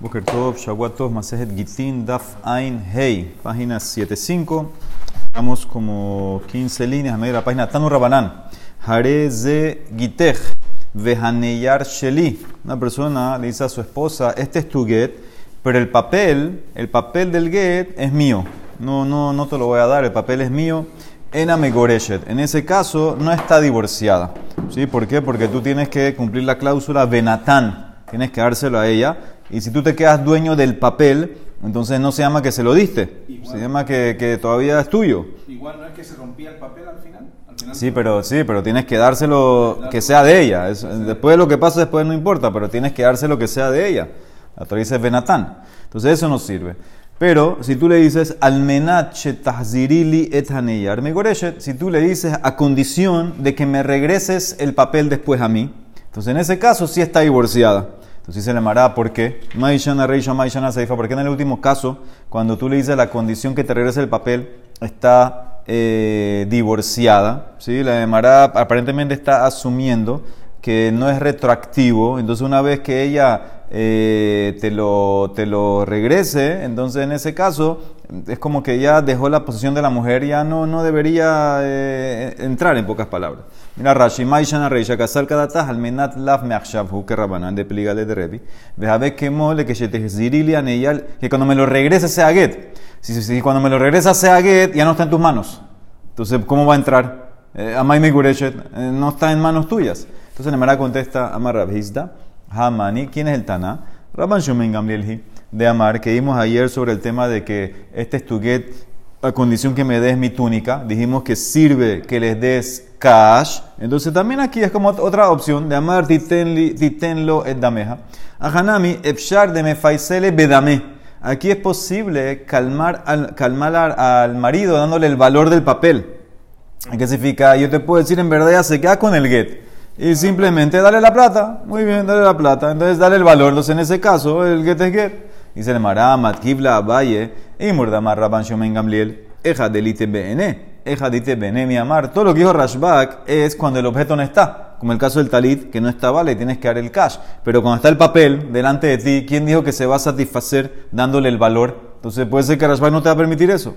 Boker Tov, Shawatos, Masejet Gitin, Daf Ain Hei, página 75. Estamos como 15 líneas a medio de la página. Tanu Rabanán, Hare Ze Gitech, Vehaneyar Sheli. Una persona le dice a su esposa: Este es tu get, pero el papel, el papel del get es mío. No, no, no te lo voy a dar, el papel es mío. En Amegoreshet. En ese caso, no está divorciada. ¿Sí? ¿Por qué? Porque tú tienes que cumplir la cláusula Benatán. Tienes que dárselo a ella y si tú te quedas dueño del papel, entonces no se llama que se lo diste, se llama que, que, todavía es tuyo. Igual no es que se rompía el papel al final. Al final sí, pero sí, pero tienes que dárselo que sea de ella. después de lo que pasa después no importa, pero tienes que dárselo que sea de ella. La Torah dice Benatán. Entonces eso no sirve. Pero si tú le dices almenat tahzirili et si tú le dices a condición de que me regreses el papel después a mí, entonces en ese caso sí está divorciada. Entonces se le mará, ¿por qué? Maishana Reisha Maishana Seifa, porque en el último caso, cuando tú le dices la condición que te regrese el papel, está eh, divorciada, ¿sí? La Mará aparentemente está asumiendo que no es retroactivo, entonces una vez que ella eh, te, lo, te lo regrese, entonces en ese caso es como que ya dejó la posición de la mujer, ya no, no debería eh, entrar en pocas palabras. Mira Rashi, Maishana Reisha, Kasal Kadatas, Almenat Lav Meachshav, que Rabanan, de Pligale de Revi, Vejabe que mole que Shetezirili Aneyal, que cuando me lo regrese sea Get. Si, si, cuando me lo regresa sea Get, ya no está en tus manos. Entonces, ¿cómo va a entrar? Eh, Amay Megureshet, eh, no está en manos tuyas. Entonces, Nemara contesta, Amar Rabhizda, Hamani, ¿quién es el Tana? Rabban Shumen Gamlielhi, de Amar, que vimos ayer sobre el tema de que este es tu Get, a condición que me des mi túnica. Dijimos que sirve que les des cash. Entonces también aquí es como otra opción de amar titenlo et dameja. Ahanami efshar de mefaisele bedame. Aquí es posible calmar al, calmar al marido dándole el valor del papel. ¿Qué significa? Yo te puedo decir en verdad ya se queda con el get. Y simplemente dale la plata. Muy bien, dale la plata. Entonces dale el valor. Entonces en ese caso el get es get. Dice el Mará, Matkibla, Valle, y Murdamar Rabban Shomen Gamliel, Eja delite bene. Ejadite Benemi Amar. Todo lo que dijo Rashbak es cuando el objeto no está. Como el caso del talit, que no estaba, le tienes que dar el cash. Pero cuando está el papel delante de ti, ¿quién dijo que se va a satisfacer dándole el valor? Entonces puede ser que Rashbak no te va a permitir eso.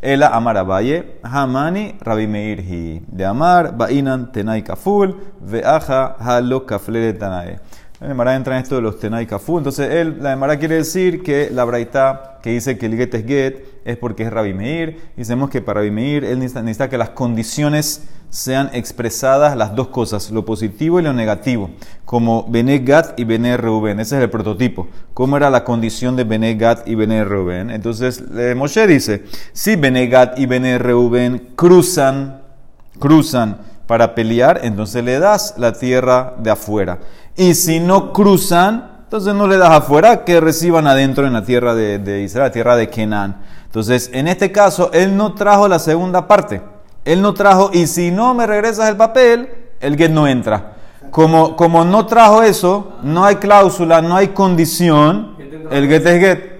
Ela Amar Abaye, Hamani, Rabi Meirhi. De Amar, Bainan, Tenai Kaful, Veaja, Halo, Kafle Tanae. La Emara entra en esto de los Tenai Kafu. Entonces, él, la Emara quiere decir que la Braita que dice que el get es get es porque es Rabbi Meir. Dicemos que para Rabbi Meir él necesita, que las condiciones sean expresadas las dos cosas, lo positivo y lo negativo, como Bene Gat y Bene Reuben. Ese es el prototipo. ¿Cómo era la condición de Bene Gat y Bene Reuben? Entonces, Moshe dice: si Bene Gat y Bene Reuben cruzan, cruzan para pelear, entonces le das la tierra de afuera. Y si no cruzan, entonces no le das afuera, que reciban adentro en la tierra de, Israel, la tierra de Kenan. Entonces, en este caso, él no trajo la segunda parte. Él no trajo, y si no me regresas el papel, el get no entra. Como, como no trajo eso, no hay cláusula, no hay condición, el get es get.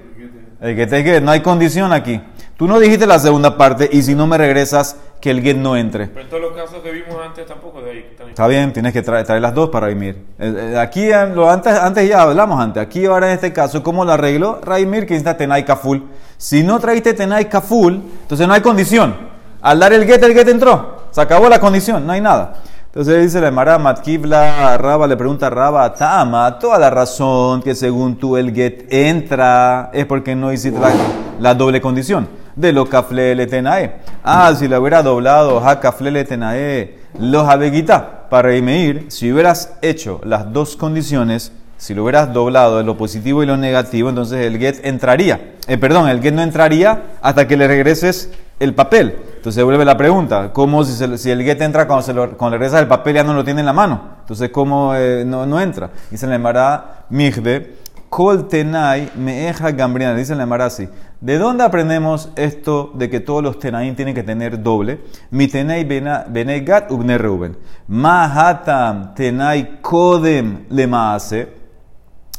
El get es get, no hay condición aquí. Tú no dijiste la segunda parte, y si no me regresas, que el get no entre. Pero en todos los casos que vimos antes tampoco de ahí. Está bien, tienes que traer, las dos para Raimir. Eh, eh, aquí lo antes, ya hablamos antes. Aquí ahora en este caso, ¿cómo lo arreglo? Raimir que necesita Tenai Kaful. Si no traíste Tenai Kaful, entonces no hay condición. Al dar el get, el get entró. Se acabó la condición, no hay nada. Entonces dice la Mara Matkivla, Raba le pregunta a Raba, Tama, toda la razón que según tú el get entra es porque no hiciste la doble condición de lo kaflele tenae. Ah, si le hubiera doblado ha kaflele tenae, los abeguita para ir, si hubieras hecho las dos condiciones, si lo hubieras doblado en lo positivo y lo negativo, entonces el get entraría. Eh, perdón, el get no entraría hasta que le regreses el papel. Entonces vuelve la pregunta, ¿cómo si, el get entra cuando, se lo, cuando le regresas el papel ya no lo tiene en la mano? Entonces, ¿cómo eh, no, no, entra? Dice la Emara Migde, Kol tenai meeja gambriana. Dice la Emara así, ¿De dónde aprendemos esto de que todos los tenaim tienen que tener doble? Mi tenai benegat ubne reuben. Mahatam tenai kodem lemaase.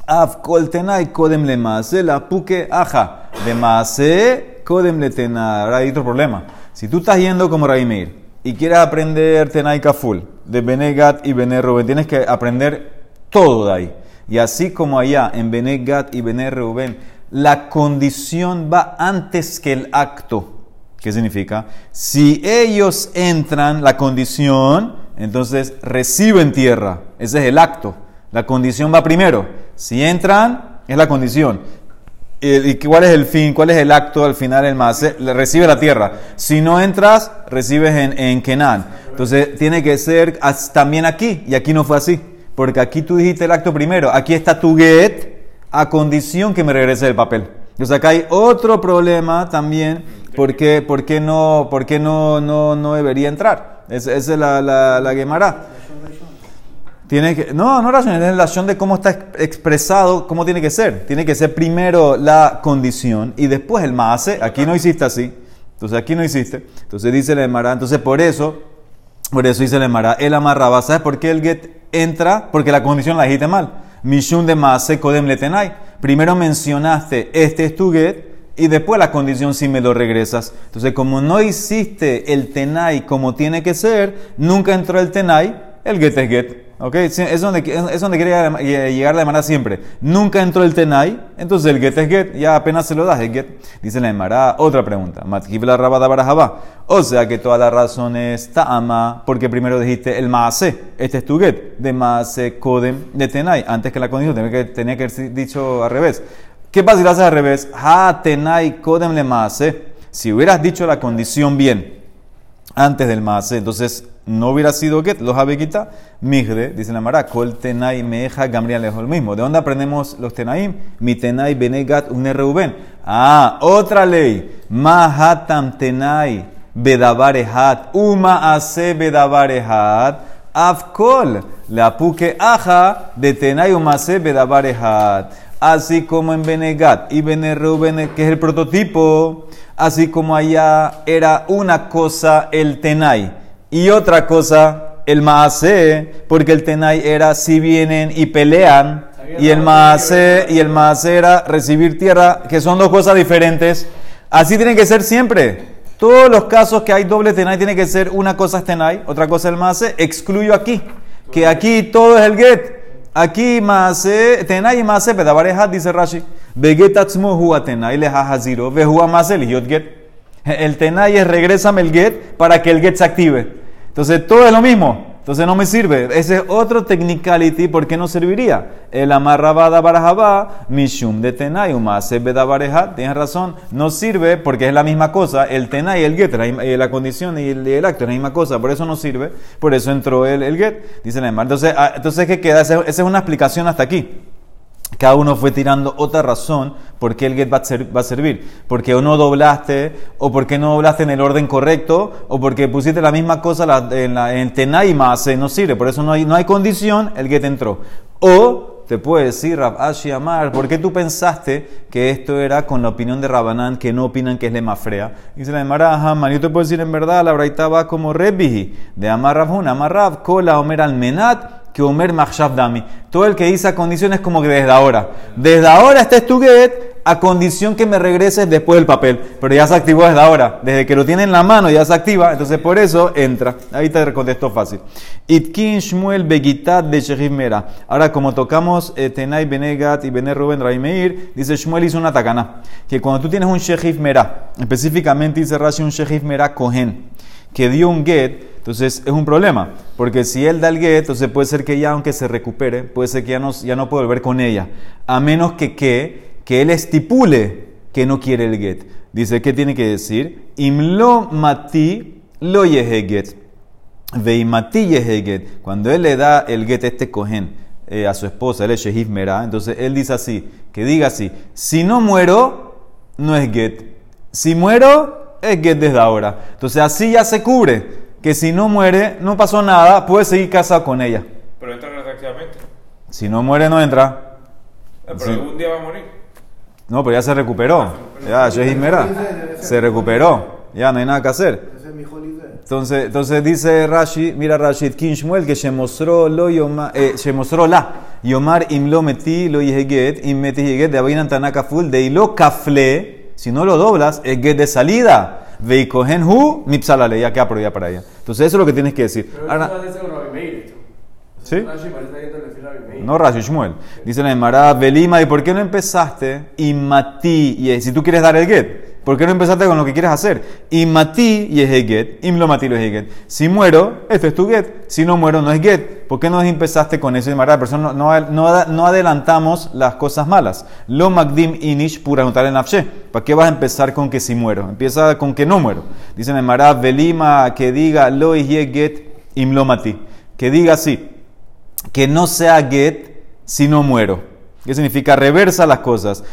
Af kol tenai kodem lemaase. La puke aja. De maase kodem le tenai. Ahora hay otro problema. Si tú estás yendo como Raimir y quieres aprender tenai kaful de benegat y bene tienes que aprender todo de ahí. Y así como allá en Bene Gad y Bene Reuben, la condición va antes que el acto. ¿Qué significa? Si ellos entran, la condición, entonces reciben tierra. Ese es el acto. La condición va primero. Si entran, es la condición. ¿Y cuál es el fin? ¿Cuál es el acto al final? El más recibe la tierra. Si no entras, recibes en, en Kenan. Entonces tiene que ser también aquí. Y aquí no fue así. Porque aquí tú dijiste el acto primero. Aquí está tu get a condición que me regrese el papel. Entonces acá hay otro problema también. ¿Por qué, por qué, no, por qué no, no, no debería entrar? Esa, es la, la, la tiene que, no, no razón, es la relación de cómo está expresado, cómo tiene que ser. Tiene que ser primero la condición y después el maase. Aquí no hiciste así. Entonces aquí no hiciste. Entonces dice el Emara. Entonces por eso, por eso dice el Emara, el amarraba. ¿Sabes por qué el get entra? Porque la condición la dijiste mal. Mishun de maase kodem letenai. Primero mencionaste, este es tu get, y después la condición si me lo regresas. Entonces, como no hiciste el tenai como tiene que ser, nunca entró el tenai, el get es get. ¿Ok? Es donde, es donde quiere llegar la Emara siempre. Nunca entró el Tenai, entonces el get es get, ya apenas se lo das, el get. Dice la Emara, otra pregunta. la rabada barajaba. O sea que toda la razón es Ta'ama, porque primero dijiste el Maase. Este es tu get, de Maase Kodem de Tenai. Antes que la condición, tenía que, tenía que haber dicho al revés. ¿Qué pasa si lo haces al revés? Ha Tenai Kodem le Maase. Si hubieras dicho la condición bien antes del Maase, entonces no hubiera sido get, los habekita, migde, dice la Mara, kol tenai meja gamriel es lo mismo. ¿De dónde aprendemos los tenaim? Mi tenai benegat un reuben. Ah, otra ley. Mahatam tenai bedabarehat, uma ase bedabarehat, afkol, la puke aja de tenai umase bedabarehat. Así como en Benegat y Reuben, que es el prototipo, así como allá era una cosa el tenai y otra cosa, el maase, porque el tenai era si vienen y pelean, y el maase, y el maase era recibir tierra, que son dos cosas diferentes. Así tiene que ser siempre. Todos los casos que hay doble tenai tiene que ser una cosa es tenai, otra cosa el maase. Excluyo aquí, que aquí todo es el get. Aquí maase, tenai y maase, pedabareja, dice Rashi. Vegetatzmu hua tenai le hajaziro, vehua maase get. El tenai es regrésame el get para que el get se active. Entonces todo es lo mismo. Entonces no me sirve. Ese es otro technicality. ¿Por qué no serviría? El amarrabada barajabá, mishum de tenai, umase bedabareja. Tienes razón. No sirve porque es la misma cosa. El tenai y el get, la, eh, condición y el, acto es la misma cosa. Por eso no sirve. Por eso entró el, el get. Dice la Entonces, ah, entonces ¿qué queda? Esa es una explicación hasta aquí. Cada uno fue tirando otra razón por qué el get va a, servir. Porque o no doblaste, o porque no doblaste en el orden correcto, o porque pusiste la misma cosa en, la, en tenai más, no sirve. Por eso no hay, no hay condición, el get entró. O te puede decir Rab Ashi Amar, ¿por qué tú pensaste que esto era con la opinión de Rabanán, que no opinan que es mafrea? Dice la Maraja, yo te puedo decir en verdad, la braita va como Rebbihi, de Amar Rabun, Amar Rab, Kola Omer Almenat, que Omer Machshav Dami. Todo el que dice a condiciones como que desde ahora. Desde ahora este es tu get a condición que me regreses después del papel. Pero ya se activó desde ahora. Desde que lo tiene en la mano ya se activa. Entonces por eso entra. Ahí te contestó fácil. Itkin Shmuel Begitat de Shechif Mera. Ahora como tocamos eh, Tenai Benegat y Bener Ruben Raimeir, dice Shmuel hizo una takana. Que cuando tú tienes un Shechif Mera, específicamente dice Rashi un Shechif Mera Kohen, que dio un get entonces es un problema, porque si él da el get, entonces puede ser que ya aunque se recupere, puede ser que ya no, ya no puede volver con ella, a menos que, que, que él estipule que no quiere el get. Dice, ¿qué tiene que decir? Imlo mati lo get. Veimati get. Cuando él le da el get este cohen eh, a su esposa, él es Shehif entonces él dice así, que diga así, si no muero, no es get. Si muero, es get desde ahora. Entonces así ya se cubre que si no muere, no pasó nada, puede seguir casado con ella. Pero entra retroactivamente. Si no muere, no entra. Eh, pero algún día va a morir. No, pero ya se recuperó. Ya, Shehimera. Se recuperó. Ya, no hay nada que hacer. Entonces, entonces dice Rashi, mira Rashid King Shmuel, que se mostró lo yoma, eh, se mostró la yomar im lo metí lo yeget im metí yeget de abinan tanaka full de lo kafle, si no lo doblas, es get de salida. Veikohen hu mipsalale, ya queda prohibida para ella. Entonces eso es lo que tienes que decir. Pero Ahora, ¿Sí? No Rashi Shmuel. Dice la Emara, Belima, ¿y por qué no empezaste? Y Mati, y si tú quieres dar el get, ¿por qué no empezaste con lo que quieres hacer? Y y es get, y lo es get. Si muero, este es tu get. Si no muero, no es get. ¿Por qué no empezaste con eso? Emara, pero no, no, no, adelantamos las cosas malas. Lo Magdim Inish pura notar en Afshe. ¿Para qué vas a empezar con que si muero? Empieza con que no muero. Dice Emara, Belima, que diga lo y get, Mati. Que diga así que no sea get si no muero. ¿Qué significa? Reversa las cosas.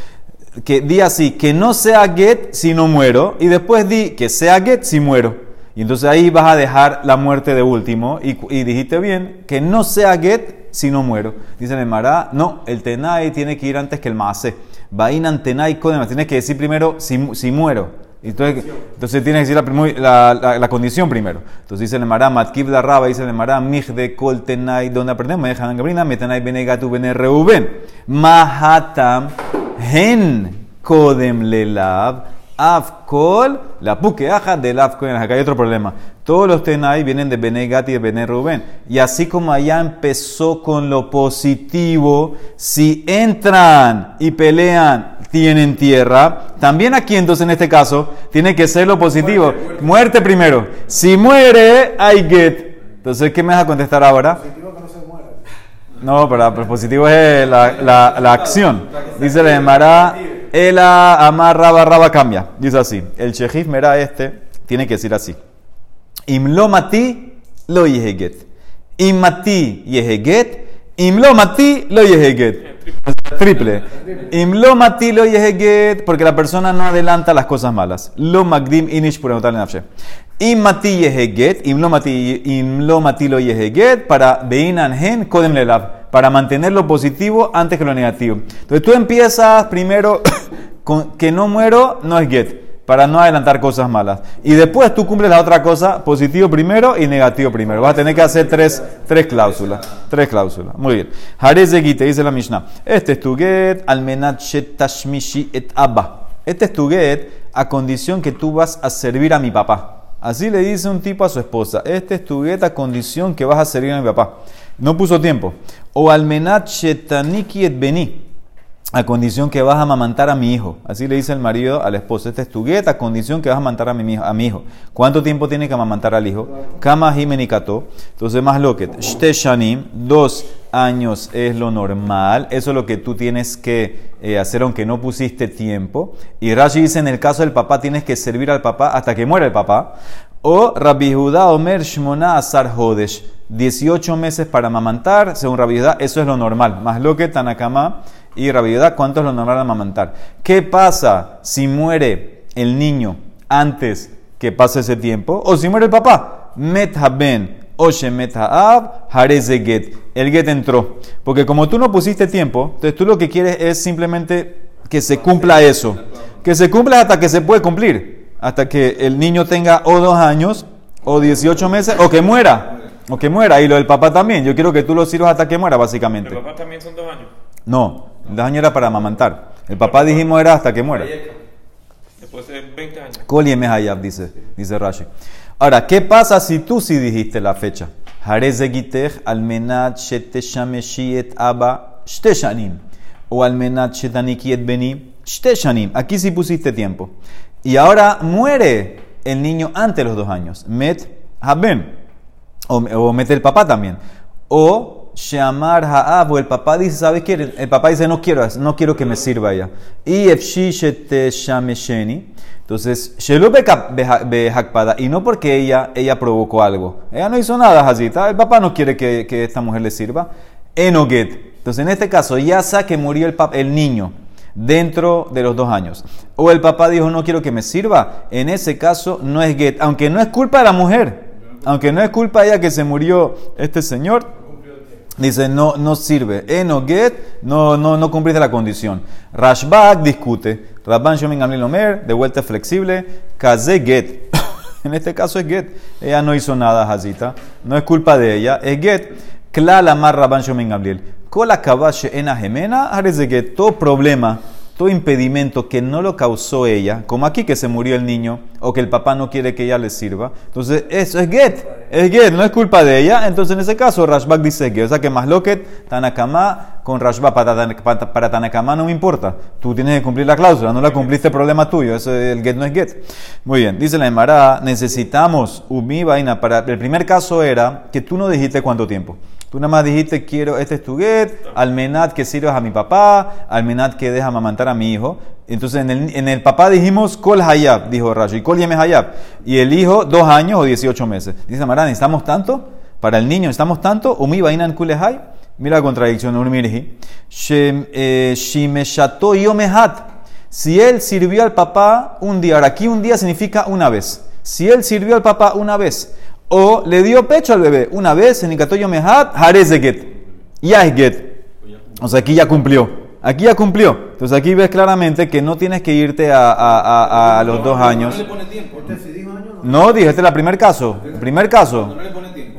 Que di así, que no sea get si no muero, y después di que sea get si muero. Y entonces ahí vas a dejar la muerte de último, y, dijiste bien, que no sea get si no muero. Dice el Mará, no, el tenai tiene que ir antes que el maase. Vainan tenai kodem, tienes que decir primero si, si muero. Entonces, entonces tiene que decir la, condición primero. Entonces dice el Mará, Matkib la Raba, dice el Mará, Mij de Kol Tenai, donde aprendemos, me dejan Gabrina, Metanai Benegatu Bene Reuben. Mahatam Hen Kodem Lelav. Afkol, la pukeaja del Afkol. Acá hay otro problema. Todos los Tenai vienen de Bene y de Bene Rubén. Y así como allá empezó con lo positivo, si entran y pelean tienen tierra. También aquí entonces en este caso tiene que ser lo positivo. Muerte, primero. Si muere, hay get. Entonces, ¿qué me vas a contestar ahora? No, pero el positivo es la, la, la acción. Dice la Emara, el amar raba raba cambia. Dice así, el shejif mera este tiene que decir así. Imlomati lo yeheget. Imati yeheget. Imlomati lo yeheget. Triple. Imlo matilo yeheget, porque la persona no adelanta las cosas malas. Lo magdim inish por anotar en nafshe. Im mati yeheget, imlo mati, imlo matilo yeheget, para beinan hen kodem lelav, para mantener lo positivo antes que lo negativo. Entonces tú empiezas primero con que no muero, no es get para no adelantar cosas malas. Y después tú cumples la otra cosa, positivo primero y negativo primero. Vas a tener que hacer tres, tres cláusulas. Tres cláusulas. Muy bien. Harezegui te dice la Mishnah. Este es tu get, almenat tashmishi et abba. Este es tu get a condición que tú vas a servir a mi papá. Así le dice un tipo a su esposa. Este es tu get a condición que vas a servir a mi papá. No puso tiempo. O almenat shetaniki et beni a condición que vas a amamantar a mi hijo. Así le dice el marido al esposo. Este es tu gueta, a condición que vas a amamantar a mi, hijo, a. ¿Cuánto tiempo tiene que amamantar al hijo? Kama jimenikato. Entonces, más lo que. Shanim, dos años es lo normal. Eso es lo que tú tienes que eh, hacer, aunque no pusiste tiempo. Y Rashi dice: en el caso del papá, tienes que servir al papá hasta que muera el papá. O Rabbi Judá Omer Shmona Asar Hodesh. 18 meses para amamantar, según Rabbi Judá, eso es lo normal. Más lo que Tanakama y rabiedad, ¿cuánto es lo normal amamantar? ¿Qué pasa si muere el niño antes que pase ese tiempo? O si muere el papá, met ben oshe met ab get. El get entró. Porque como tú no pusiste tiempo, entonces tú lo que quieres es simplemente que se cumpla eso. Que se cumpla hasta que se puede cumplir. Hasta que el niño tenga o dos años, o 18 meses, o que muera. O que muera. Y lo del papá también. Yo quiero que tú lo sirvas hasta que muera, básicamente. ¿El papá también son dos años? No, dos años era para amamantar. El papá dijimos era hasta que muera. Después de 20 años. Hayab, dice, dice Rashi. Ahora, ¿qué pasa si tú sí dijiste la fecha? Almenat shteshanim. O almenat shetaniki et beni shteshanim. Aquí sí pusiste tiempo. Y ahora muere el niño antes de los dos años. Met haben. O, o mete el papá también. O Shamar el papá dice, ¿sabes qué? El papá dice, no quiero, no quiero que me sirva ya. Y Efshi Shamesheni. Entonces, Hakpada, y no porque ella, ella provocó algo. Ella no hizo nada, Hazita. El papá no quiere que, que esta mujer le sirva. Enoget. Entonces, en este caso, ya sabe que murió el, el niño dentro de los dos años. O el papá dijo, no quiero que me sirva. En ese caso, no es get. Aunque no es culpa de la mujer. Aunque no es culpa de ella que se murió este señor Dice, no, no sirve. Eno get, no, no, no cumpliste la condición. Rashbak discute. Rabban Shomin Gamliel Omer, de vuelta flexible. Kaze get. en este caso es get. Ella no hizo nada, Hazita. No es culpa de ella. Es get. Klal Amar Rabban Shomin Gamliel. Kola Kabashe Ena Gemena, get. Todo problema todo impedimento que no lo causó ella, como aquí que se murió el niño o que el papá no quiere que ella le sirva, entonces eso es get, es get, no es culpa de ella, entonces en ese caso Rashbak dice get, o sea que más loquet, Tanakama con Rashbak para, para, para Tanakama no me importa, tú tienes que cumplir la cláusula, no la cumpliste, problema tuyo, eso, el get no es get. Muy bien, dice la Emara, necesitamos umi vaina para, el primer caso era que tú no dijiste cuánto tiempo. Tú nada más dijiste, quiero, este es tu get, almenat que sirvas a mi papá, almenat que deja amamantar a mi hijo. Entonces en el, en el papá dijimos, kol hayab, dijo Rashi, kol yeme hayab. Y el hijo, dos años o dieciocho meses. Dice Marán, ¿necesitamos tanto? Para el niño, ¿necesitamos tanto? Umi vainan kulehai. Mira la contradicción, Urmirji. Shimeshato yomehat. Si él sirvió al papá un día, ahora aquí un día significa una vez. Si él sirvió al papá una vez, o le dio pecho al bebé una vez en Ikatoyo Mehat, Jarez de Get. Es. O sea, aquí ya cumplió. Aquí ya cumplió. Entonces aquí ves claramente que no tienes que irte a, a, a, a los dos años. No le pone tiempo. No, dije, este es el primer caso. El primer caso.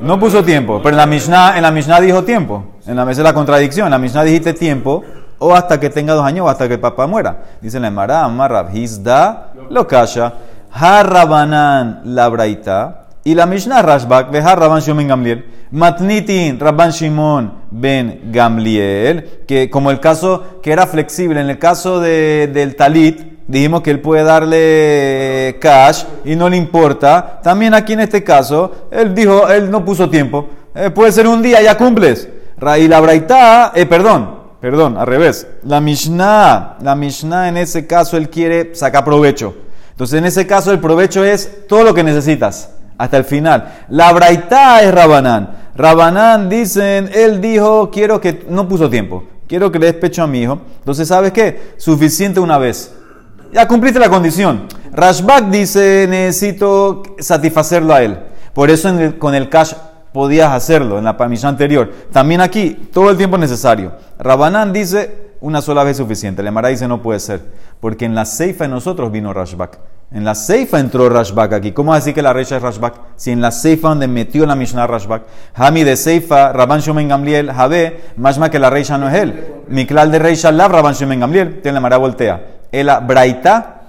No puso tiempo. Pero en la Mishnah, en la Mishnah dijo tiempo. En la mesa de la contradicción. En la Mishnah dijiste tiempo o hasta que tenga dos años o hasta que el papá muera. Dice la Emara, Amarrab, Hizda, lo kasha, Harabanan, la braita. Y la Mishnah Rashbak, Behar Rabban Shimon ben Gamliel, Matnitin Rabban Shimon ben Gamliel, que como el caso que era flexible, en el caso de, del Talit, dijimos que él puede darle cash y no le importa. También aquí en este caso, él dijo, él no puso tiempo. Eh, puede ser un día, ya cumples. Y la Braita, eh, perdón, perdón, al revés. La Mishnah, la Mishnah en ese caso, él quiere sacar provecho. Entonces, en ese caso, el provecho es todo lo que necesitas, hasta el final. La Braita es Rabanán. Rabanán dicen, él dijo, quiero que, no puso tiempo, quiero que le des pecho a mi hijo. Entonces, ¿sabes qué? Suficiente una vez. Ya cumpliste la condición. Rashbak dice, necesito satisfacerlo a él. Por eso el- con el cash podías hacerlo en la misión anterior. También aquí, todo el tiempo necesario. Rabanán dice, una sola vez suficiente. Le Mara dice, no puede ser. Porque en la ceifa de nosotros vino Rashbak. En la ceifa entró Rashbak aquí. ¿Cómo decir que la recha es Rashbak? Si en la ceifa donde metió la Mishnah Rashbak. Hami de ceifa, Rabban Shomen Gamliel, Javé, más que la recha no es él. Miklal de recha lav, Rabban Shomen Gamliel. Tiene la Mara voltea. El Braita,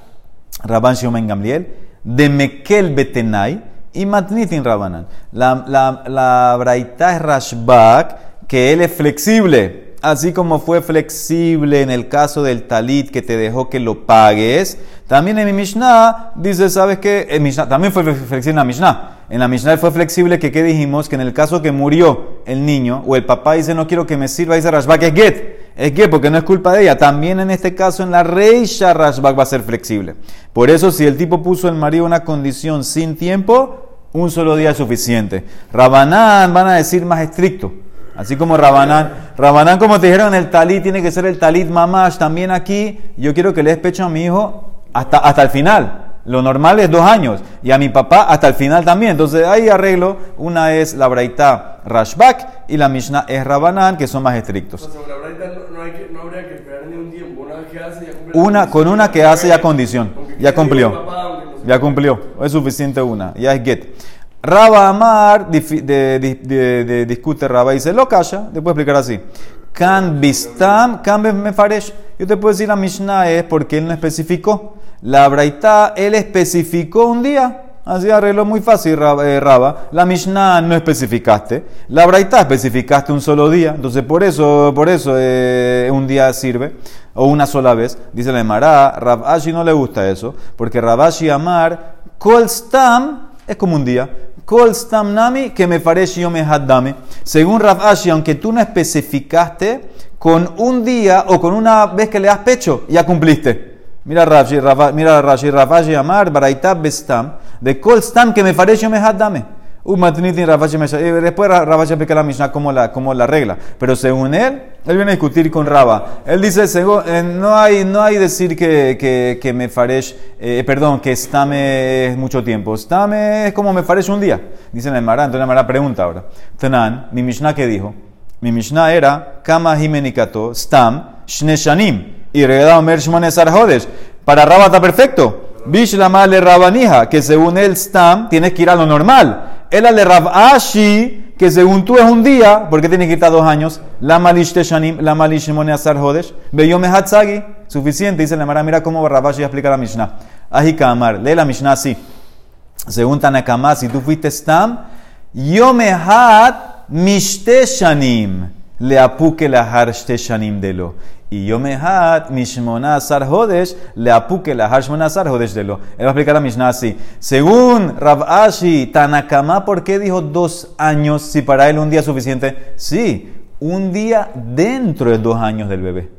Rabban Shomen Gamliel, de Mekel Betenai y Matnitin Rabanan. La, la, la Braita es Rashbak, que él es flexible. Así como fue flexible en el caso del talit que te dejó que lo pagues, también en mi Mishnah dice, ¿sabes qué? También fue flexible en la Mishnah. En la Mishnah fue flexible que, ¿qué dijimos? Que en el caso que murió el niño o el papá dice, no quiero que me sirva, dice Rashbak, es get. Es que porque no es culpa de ella. También en este caso en la reisha Rashbak va a ser flexible. Por eso si el tipo puso el marido una condición sin tiempo, un solo día es suficiente. Rabanán van a decir más estricto. Así como Rabanán. Rabanán, como te dijeron, el talit tiene que ser el talit mamash. También aquí, yo quiero que le des pecho a mi hijo hasta, hasta el final. Lo normal es dos años. Y a mi papá hasta el final también. Entonces ahí arreglo. Una es la Braita Rashbak y la Mishnah es Rabanán, que son más estrictos. Sobre la Braita no, no, hay que, no habría que esperar ni un tiempo. Una vez que hace, ya cumple. Una, con una que hace ya condición. Ya cumplió. Ya cumplió. Es suficiente una. Ya es get. Raba Amar discute Raba y dice, lo calla. Te puedo explicar así. Kan bistam, kan mefaresh. Yo te puedo decir la Mishnah es porque él no especificó. La Braita, él especificó un día. Así arregló muy fácil, Raba. eh. La Mishnah no especificaste. La Braita especificaste un solo día. Entonces, por eso, por eso eh, un día sirve. O una sola vez. Dice la Emara, Rab Ashi no le gusta eso. Porque Rab Ashi Amar, Kol Stam es como un día. Kol Stam Nami, que me parece yo me haddame. Según Rab Ashi, aunque tú no especificaste, con un día o con una vez que le das pecho, ya cumpliste. Mira Rashi, mira Rashi, Rafashi Amar, Baraita Bestam, de Kol Stam que me parece yo me haddame. Y Después Ra- Rafashi explica la Mishnah como la, como la regla. Pero según él, él viene a discutir con Raba. Él dice, según- eh, no hay, no hay decir que, que, que me faresh, eh, perdón, que stame es mucho tiempo. Stame es como me faresh un día. Dice la Emara, entonces la Emara pregunta ahora. Tanan, mi Mishnah que dijo? Mi Mishnah era, Kama himenikato, stam, shne shanim. Y regada omer shmone sarjodes. Para Raba está perfecto. Bishlama rabanija, que según él stam, tienes que ir a lo normal. Él le Rav Ashi que según tú es un día, ¿por qué tienes que estar dos años? La malish teshanim, la malish asar hodesh, beyome hatzagi, suficiente, dice la Mara, mira cómo Rabashi explica la Mishnah. Ahika Amar, lee la Mishnah así. Según Tanakama, si tú fuiste stam, yomehat mishte shanim, le apuke lahar shte shanim delo. Y yomehat mishmona asar hodesh, le apuke lahar shmona asar hodesh delo. Él va a explicar la Mishnah así. Según Rav Ashi, Tanakama, ¿por qué dijo dos años si para él un día es suficiente? Sí, un día dentro de dos años del bebé.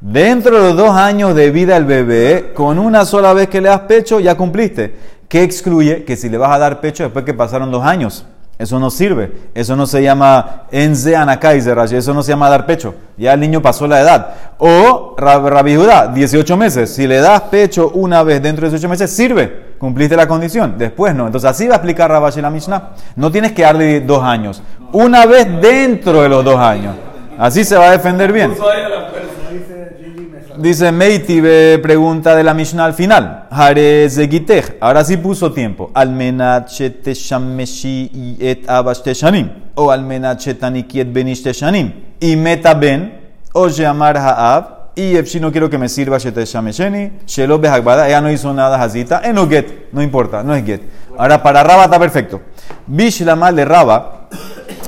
Dentro de los dos años de vida del bebé, con una sola vez que le das pecho, ya cumpliste. ¿Qué excluye? Que si le vas a dar pecho después que pasaron dos años. Eso no sirve. Eso no se llama enze anakaiser, eso no se llama dar pecho. Ya el niño pasó la edad. O rabijuda, 18 meses. Si le das pecho una vez dentro de 18 meses, sirve. Cumpliste la condición. Después no. Entonces así va a explicar Rabashi la Mishnah. No tienes que darle dos años. Una vez dentro de los dos años. Así se va a defender bien. Dice Meiti, pregunta de la Mishnah al final. Hare. Ahora sí puso tiempo. Almenat shameshi et shanim. O almenat shetanikiet. Y meta ben. O amar ha'ab. Y si no quiero que me sirva sheteshamesheni. Shelo behagbada. Ella no hizo nada hazita. En no get. No importa. No es get. Ahora para Raba está perfecto. Bish la mal de Raba.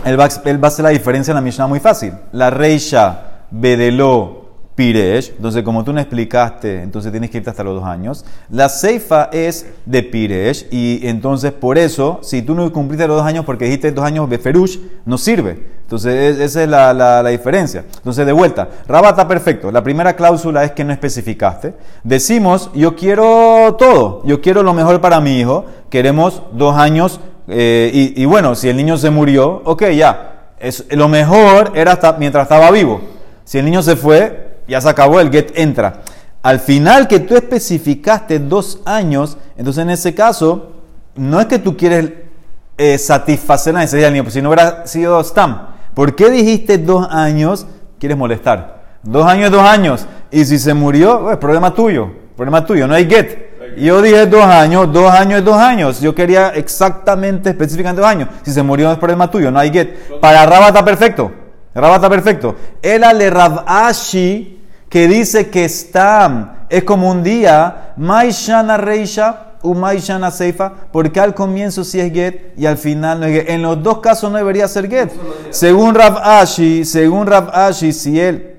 Él va, a hacer la diferencia en la Mishnah muy fácil. La reisha bedelo Piresh. Entonces, como tú no explicaste, entonces tienes que irte hasta los dos años. La Seifa es de Piresh. Y entonces, por eso, si tú no cumpliste los dos años porque dijiste dos años de Ferush, no sirve. Entonces, esa es la, diferencia. Entonces, de vuelta, Rabba está perfecto. La primera cláusula es que no especificaste. Decimos, yo quiero todo. Yo quiero lo mejor para mi hijo. Queremos dos años. Eh, y, bueno, si el niño se murió, ok, ya. Lo mejor era hasta mientras estaba vivo. Si el niño se fue, ya se acabó, el get entra. Al final que tú especificaste dos años, entonces en ese caso, no es que tú quieres eh, satisfacer la necesidad del niño, pues si no hubiera sido STAM. ¿Por qué dijiste dos años? Quieres molestar. Dos años dos años. Y si se murió, es problema tuyo. Problema tuyo, no hay get. Yo dije dos años, dos años dos años. Yo quería exactamente, específicamente dos años. Si se murió, es problema tuyo, no hay get. Para Raba está perfecto. Raba está perfecto. El ale Ashi que dice que está, es como un día, Maishana Reisha u Maishana Seifa, porque al comienzo sí es get y al final no es get. En los dos casos no debería ser get. Según Rav Ashi, según Rav Ashi, si él,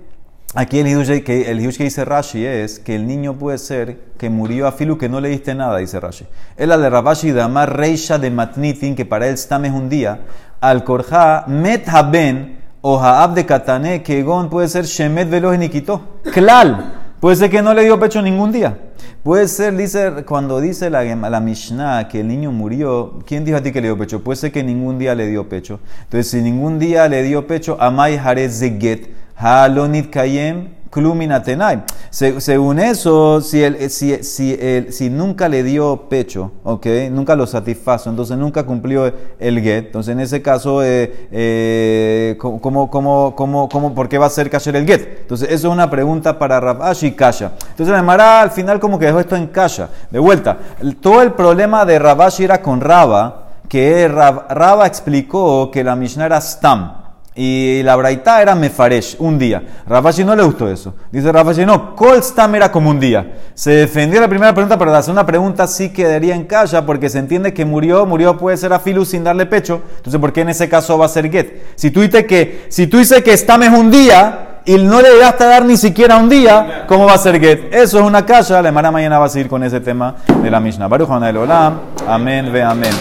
aquí el hidush que, el que dice Rashi es que el niño puede ser que murió a Filu que no le diste nada, dice Rashi. El de Rav Ashi de Amar Reisha de Matnitin, que para él está es un día, al Korja Met Haben, o Haab de Katane, que Egon puede ser Shemet Veloz Nikito. Klal. Puede ser que no le dio pecho ningún día. Puede ser, dice, cuando dice la, la Mishnah que el niño murió, ¿quién dijo a ti que le dio pecho? Puede ser que ningún día le dio pecho. Entonces, si ningún día le dio pecho, Amai Harez Zeget, Halonit Kayem, Kluminatenai. según eso, si, el, si, si, el, si nunca le dio pecho, okay, nunca lo satisfazo, entonces nunca cumplió el get, entonces en ese caso, eh, eh, ¿cómo, cómo, cómo, cómo, por qué va a ser kasher el get? Entonces, eso es una pregunta para Rabashi y Kasha. Entonces, la Mara al final como que dejó esto en Kasha. De vuelta, todo el problema de Rabashi era con Raba, que Raba explicó que la Mishnah era Stam. Y la braita era mefaresh, un día. Rafashi no le gustó eso. Dice Rafashi, no, kol stam era como un día. Se defendió la primera pregunta, pero la segunda pregunta sí quedaría en calla porque se entiende que murió, murió puede ser a filu sin darle pecho. Entonces, ¿por qué en ese caso va a ser get? Si tú dices que, si tú dices que stam un día y no le llegaste a dar ni siquiera un día, ¿cómo va a ser get? Eso es una calla. La semana mañana va a seguir con ese tema de la Mishnah. Baruch Olam. Amén, ve amén.